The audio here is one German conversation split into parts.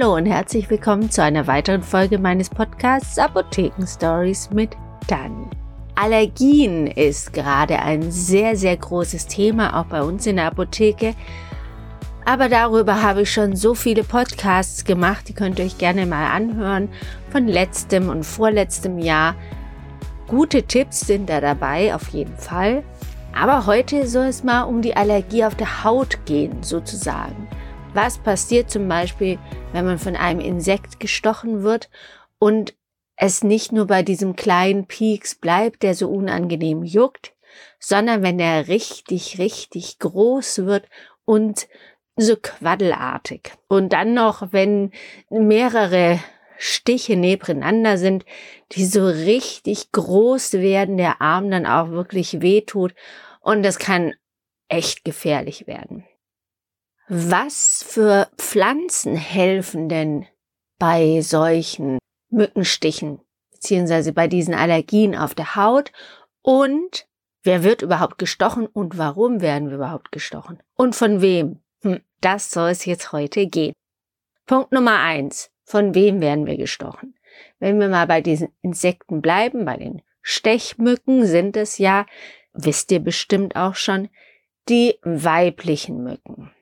Hallo und herzlich willkommen zu einer weiteren Folge meines Podcasts Apotheken Stories mit Dan. Allergien ist gerade ein sehr, sehr großes Thema, auch bei uns in der Apotheke. Aber darüber habe ich schon so viele Podcasts gemacht, die könnt ihr euch gerne mal anhören, von letztem und vorletztem Jahr. Gute Tipps sind da dabei, auf jeden Fall. Aber heute soll es mal um die Allergie auf der Haut gehen, sozusagen. Was passiert zum Beispiel, wenn man von einem Insekt gestochen wird und es nicht nur bei diesem kleinen Pieks bleibt, der so unangenehm juckt, sondern wenn er richtig, richtig groß wird und so quaddelartig. Und dann noch, wenn mehrere Stiche nebeneinander sind, die so richtig groß werden, der Arm dann auch wirklich wehtut und das kann echt gefährlich werden. Was für Pflanzen helfen denn bei solchen Mückenstichen beziehungsweise bei diesen Allergien auf der Haut? Und wer wird überhaupt gestochen und warum werden wir überhaupt gestochen? Und von wem? Hm, das soll es jetzt heute gehen. Punkt Nummer eins. Von wem werden wir gestochen? Wenn wir mal bei diesen Insekten bleiben, bei den Stechmücken sind es ja, wisst ihr bestimmt auch schon, die weiblichen Mücken.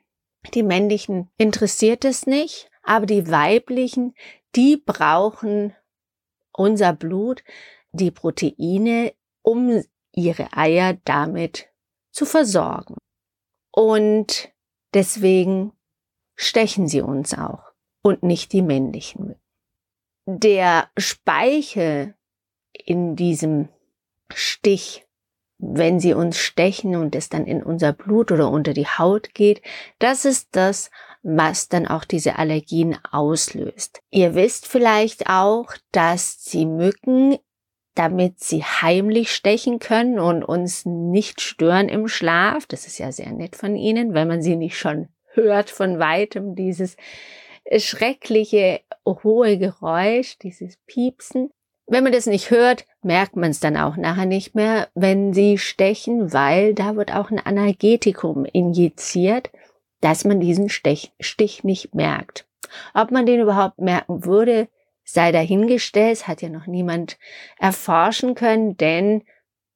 Die männlichen interessiert es nicht, aber die weiblichen, die brauchen unser Blut, die Proteine, um ihre Eier damit zu versorgen. Und deswegen stechen sie uns auch und nicht die männlichen. Der Speichel in diesem Stich wenn sie uns stechen und es dann in unser Blut oder unter die Haut geht, das ist das, was dann auch diese Allergien auslöst. Ihr wisst vielleicht auch, dass die Mücken, damit sie heimlich stechen können und uns nicht stören im Schlaf, das ist ja sehr nett von ihnen, wenn man sie nicht schon hört von weitem, dieses schreckliche hohe Geräusch, dieses Piepsen, wenn man das nicht hört, merkt man es dann auch nachher nicht mehr, wenn sie stechen, weil da wird auch ein Analgetikum injiziert, dass man diesen Stech, Stich nicht merkt. Ob man den überhaupt merken würde, sei dahingestellt, hat ja noch niemand erforschen können, denn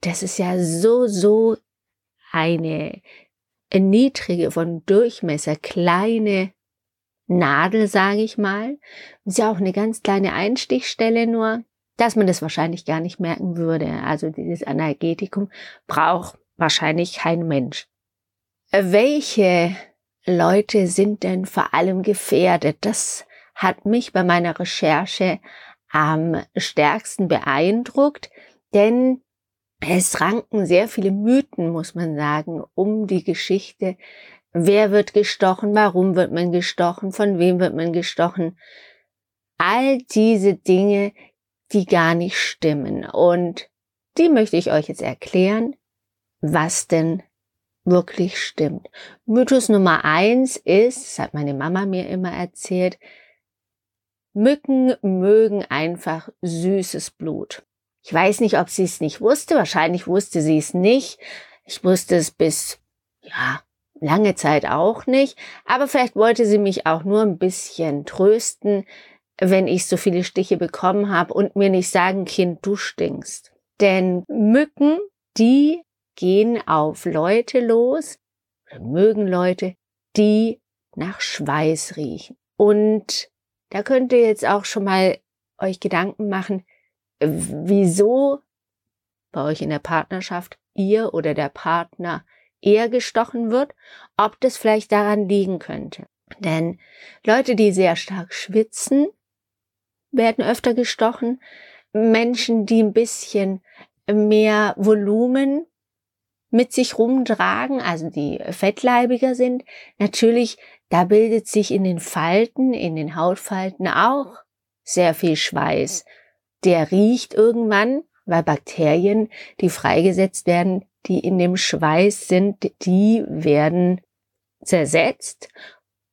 das ist ja so, so eine niedrige von Durchmesser kleine Nadel, sage ich mal. Ist ja auch eine ganz kleine Einstichstelle nur dass man das wahrscheinlich gar nicht merken würde. Also dieses Analgetikum braucht wahrscheinlich kein Mensch. Welche Leute sind denn vor allem gefährdet? Das hat mich bei meiner Recherche am stärksten beeindruckt, denn es ranken sehr viele Mythen, muss man sagen, um die Geschichte. Wer wird gestochen? Warum wird man gestochen? Von wem wird man gestochen? All diese Dinge die gar nicht stimmen. Und die möchte ich euch jetzt erklären, was denn wirklich stimmt. Mythos Nummer eins ist, das hat meine Mama mir immer erzählt, Mücken mögen einfach süßes Blut. Ich weiß nicht, ob sie es nicht wusste. Wahrscheinlich wusste sie es nicht. Ich wusste es bis, ja, lange Zeit auch nicht. Aber vielleicht wollte sie mich auch nur ein bisschen trösten, wenn ich so viele Stiche bekommen habe und mir nicht sagen, Kind, du stinkst. Denn Mücken, die gehen auf Leute los, mögen Leute, die nach Schweiß riechen. Und da könnt ihr jetzt auch schon mal euch Gedanken machen, wieso bei euch in der Partnerschaft ihr oder der Partner eher gestochen wird, ob das vielleicht daran liegen könnte. Denn Leute, die sehr stark schwitzen, werden öfter gestochen. Menschen, die ein bisschen mehr Volumen mit sich rumtragen, also die fettleibiger sind, natürlich, da bildet sich in den Falten, in den Hautfalten auch sehr viel Schweiß. Der riecht irgendwann, weil Bakterien, die freigesetzt werden, die in dem Schweiß sind, die werden zersetzt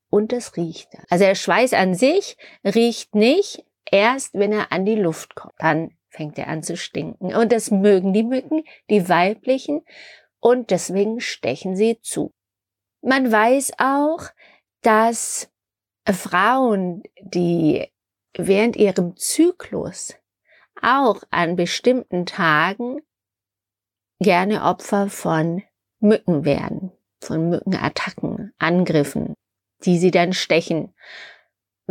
und das riecht. Also der Schweiß an sich riecht nicht, Erst wenn er an die Luft kommt, dann fängt er an zu stinken. Und das mögen die Mücken, die weiblichen, und deswegen stechen sie zu. Man weiß auch, dass Frauen, die während ihrem Zyklus auch an bestimmten Tagen gerne Opfer von Mücken werden, von Mückenattacken, Angriffen, die sie dann stechen.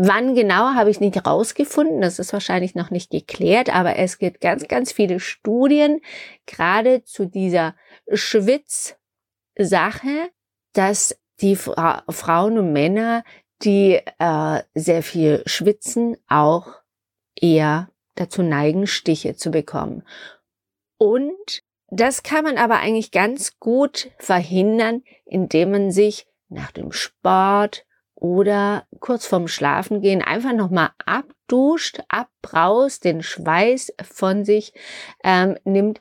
Wann genau habe ich nicht rausgefunden, das ist wahrscheinlich noch nicht geklärt, aber es gibt ganz, ganz viele Studien, gerade zu dieser Schwitzsache, dass die Fra Frauen und Männer, die äh, sehr viel schwitzen, auch eher dazu neigen, Stiche zu bekommen. Und das kann man aber eigentlich ganz gut verhindern, indem man sich nach dem Sport oder kurz vorm Schlafengehen einfach nochmal abduscht, abbraust, den Schweiß von sich ähm, nimmt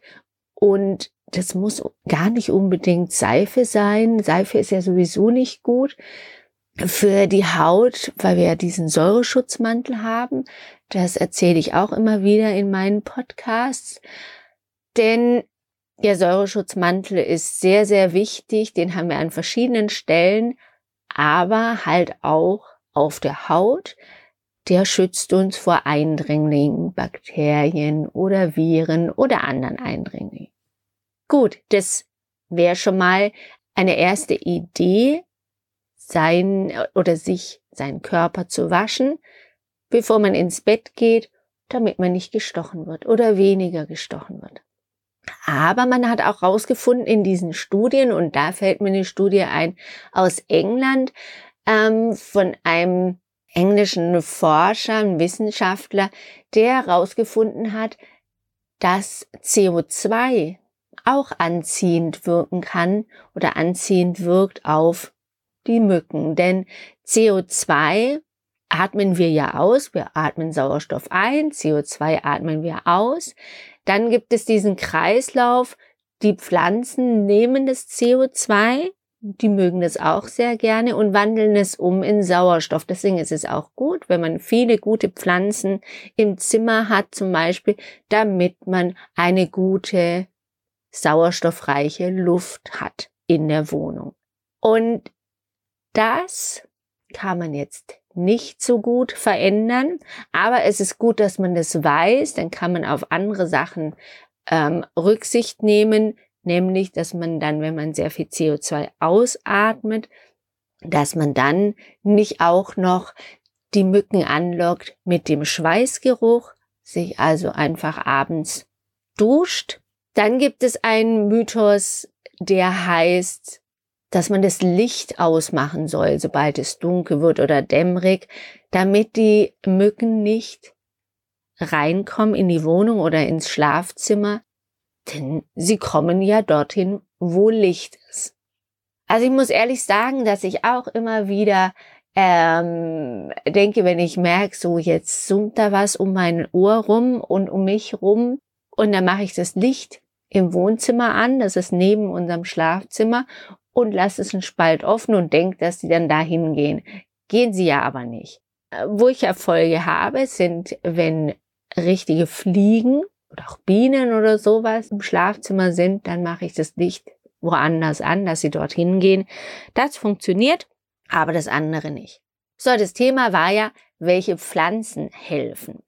und das muss gar nicht unbedingt Seife sein. Seife ist ja sowieso nicht gut für die Haut, weil wir ja diesen Säureschutzmantel haben. Das erzähle ich auch immer wieder in meinen Podcasts. Denn der Säureschutzmantel ist sehr, sehr wichtig. Den haben wir an verschiedenen Stellen, aber halt auch auf der Haut. Der schützt uns vor Eindringlingen, Bakterien oder Viren oder anderen Eindringlingen. Gut, das wäre schon mal eine erste Idee, sein oder sich seinen Körper zu waschen, bevor man ins Bett geht, damit man nicht gestochen wird oder weniger gestochen wird. Aber man hat auch herausgefunden in diesen Studien, und da fällt mir eine Studie ein aus England ähm, von einem englischen Forscher, einem Wissenschaftler, der herausgefunden hat, dass CO2 auch anziehend wirken kann oder anziehend wirkt auf die Mücken. Denn CO2 atmen wir ja aus, wir atmen Sauerstoff ein, CO2 atmen wir aus. Dann gibt es diesen Kreislauf, die Pflanzen nehmen das CO2, die mögen das auch sehr gerne und wandeln es um in Sauerstoff. Deswegen ist es auch gut, wenn man viele gute Pflanzen im Zimmer hat, zum Beispiel, damit man eine gute sauerstoffreiche Luft hat in der Wohnung. Und das kann man jetzt nicht so gut verändern, aber es ist gut, dass man das weiß, dann kann man auf andere Sachen ähm, Rücksicht nehmen, nämlich, dass man dann, wenn man sehr viel CO2 ausatmet, dass man dann nicht auch noch die Mücken anlockt mit dem Schweißgeruch, sich also einfach abends duscht. Dann gibt es einen Mythos, der heißt, dass man das Licht ausmachen soll, sobald es dunkel wird oder dämmerig, damit die Mücken nicht reinkommen in die Wohnung oder ins Schlafzimmer, denn sie kommen ja dorthin, wo Licht ist. Also ich muss ehrlich sagen, dass ich auch immer wieder ähm, denke, wenn ich merke, so jetzt summt da was um mein Ohr rum und um mich rum und dann mache ich das Licht im Wohnzimmer an, das ist neben unserem Schlafzimmer und lasst es einen Spalt offen und denkt, dass sie dann da hingehen. Gehen sie ja aber nicht. Äh, wo ich Erfolge habe, sind, wenn richtige Fliegen oder auch Bienen oder sowas im Schlafzimmer sind, dann mache ich das Licht woanders an, dass sie dort hingehen. Das funktioniert, aber das andere nicht. So, das Thema war ja, welche Pflanzen helfen.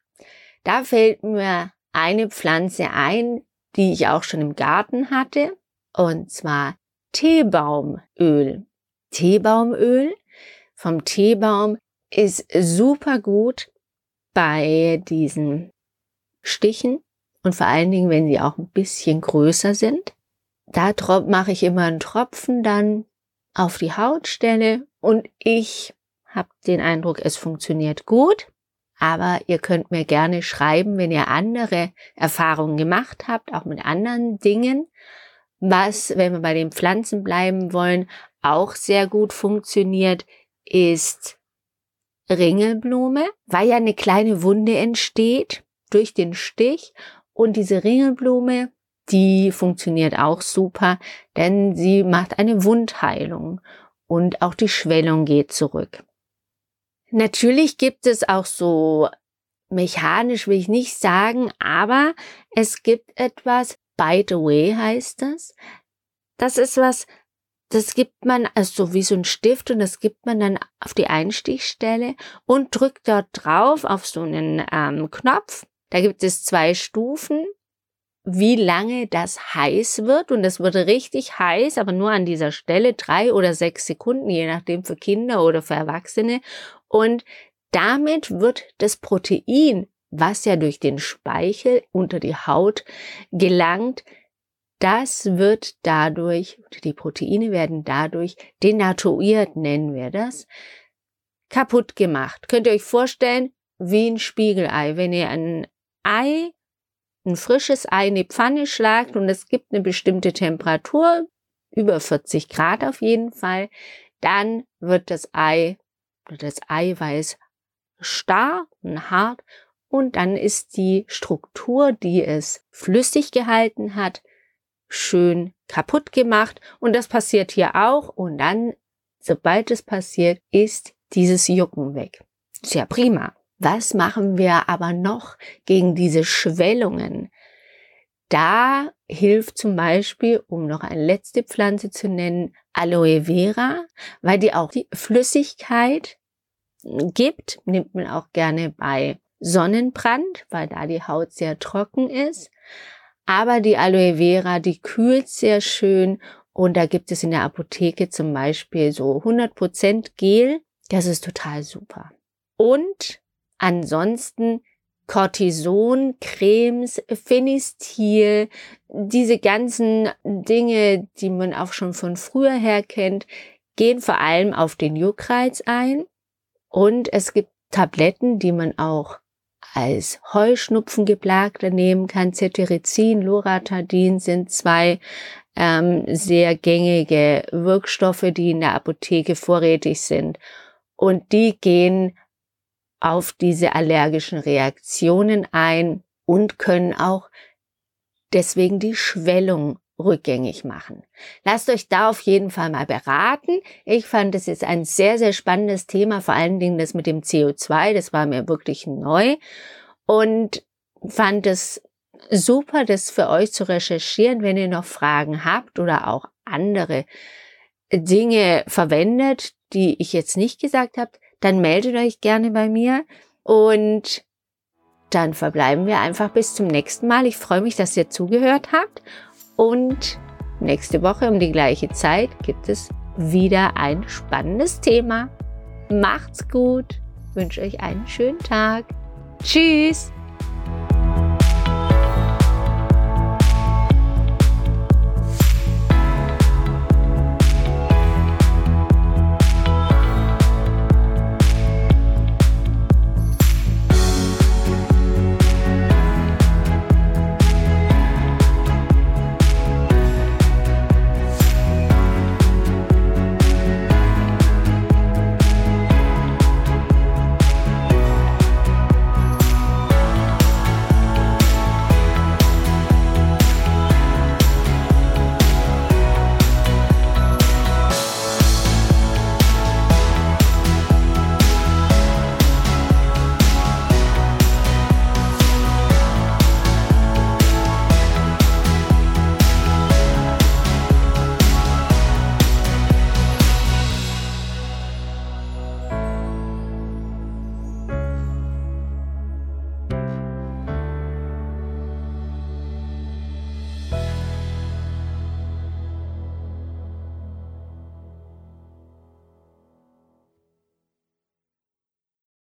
Da fällt mir eine Pflanze ein, die ich auch schon im Garten hatte, und zwar Teebaumöl. Teebaumöl vom Teebaum ist super gut bei diesen Stichen und vor allen Dingen, wenn sie auch ein bisschen größer sind. Da mache ich immer einen Tropfen dann auf die Hautstelle und ich habe den Eindruck, es funktioniert gut. Aber ihr könnt mir gerne schreiben, wenn ihr andere Erfahrungen gemacht habt, auch mit anderen Dingen. Was, wenn wir bei den Pflanzen bleiben wollen, auch sehr gut funktioniert, ist Ringelblume, weil ja eine kleine Wunde entsteht durch den Stich. Und diese Ringelblume, die funktioniert auch super, denn sie macht eine Wundheilung und auch die Schwellung geht zurück. Natürlich gibt es auch so mechanisch will ich nicht sagen, aber es gibt etwas, by the way heißt das. Das ist was, das gibt man, also wie so ein Stift und das gibt man dann auf die Einstichstelle und drückt dort drauf auf so einen ähm, Knopf. Da gibt es zwei Stufen, wie lange das heiß wird und es wird richtig heiß, aber nur an dieser Stelle drei oder sechs Sekunden, je nachdem für Kinder oder für Erwachsene. Und damit wird das Protein, was ja durch den Speichel unter die Haut gelangt, das wird dadurch, die Proteine werden dadurch denaturiert, nennen wir das, kaputt gemacht. Könnt ihr euch vorstellen, wie ein Spiegelei. Wenn ihr ein Ei, ein frisches Ei in die Pfanne schlagt und es gibt eine bestimmte Temperatur, über 40 Grad auf jeden Fall, dann wird das Ei das Eiweiß starr und hart und dann ist die Struktur, die es flüssig gehalten hat, schön kaputt gemacht und das passiert hier auch und dann, sobald es passiert, ist dieses Jucken weg. Sehr prima. Was machen wir aber noch gegen diese Schwellungen? Da hilft zum Beispiel, um noch eine letzte Pflanze zu nennen, Aloe Vera, weil die auch die Flüssigkeit gibt, nimmt man auch gerne bei Sonnenbrand, weil da die Haut sehr trocken ist. Aber die Aloe Vera, die kühlt sehr schön und da gibt es in der Apotheke zum Beispiel so 100% Gel. Das ist total super. Und ansonsten Cortison, Cremes, Phenistil, diese ganzen Dinge, die man auch schon von früher her kennt, gehen vor allem auf den Juckreiz ein. Und es gibt Tabletten, die man auch als Heuschnupfengeplagter nehmen kann. Cetirizin, Loratadin sind zwei ähm, sehr gängige Wirkstoffe, die in der Apotheke vorrätig sind. Und die gehen auf diese allergischen Reaktionen ein und können auch deswegen die Schwellung rückgängig machen. Lasst euch da auf jeden Fall mal beraten. Ich fand, es ist ein sehr, sehr spannendes Thema, vor allen Dingen das mit dem CO2, das war mir wirklich neu und fand es super, das für euch zu recherchieren, wenn ihr noch Fragen habt oder auch andere Dinge verwendet, die ich jetzt nicht gesagt habe, dann meldet euch gerne bei mir und dann verbleiben wir einfach bis zum nächsten Mal. Ich freue mich, dass ihr zugehört habt und nächste Woche um die gleiche Zeit gibt es wieder ein spannendes Thema. Macht's gut, wünsche euch einen schönen Tag. Tschüss!